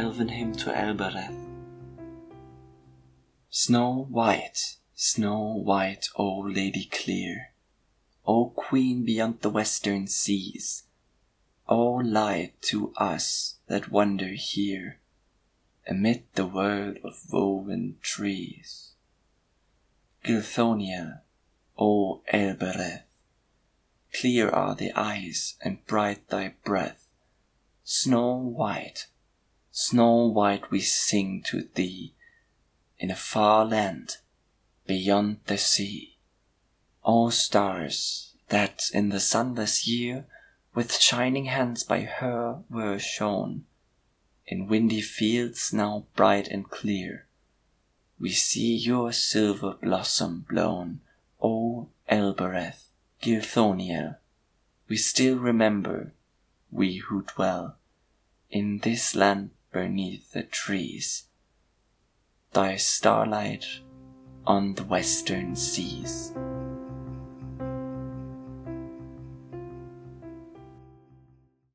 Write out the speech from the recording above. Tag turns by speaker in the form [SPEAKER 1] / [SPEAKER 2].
[SPEAKER 1] elven hymn to Elbereth. Snow white, snow white, O lady clear, O queen beyond the western seas, O light to us that wander here amid the world of woven trees. Gilthoniel, O Elbereth, clear are the eyes and bright thy breath, snow white, snow white we sing to thee in a far land beyond the sea. O stars that in the sunless year with shining hands by her were shown, in windy fields now bright and clear, we see your silver blossom blown, O Elbereth, Gilthoniel. We still remember, we who dwell in this land beneath the trees, thy starlight on the western seas.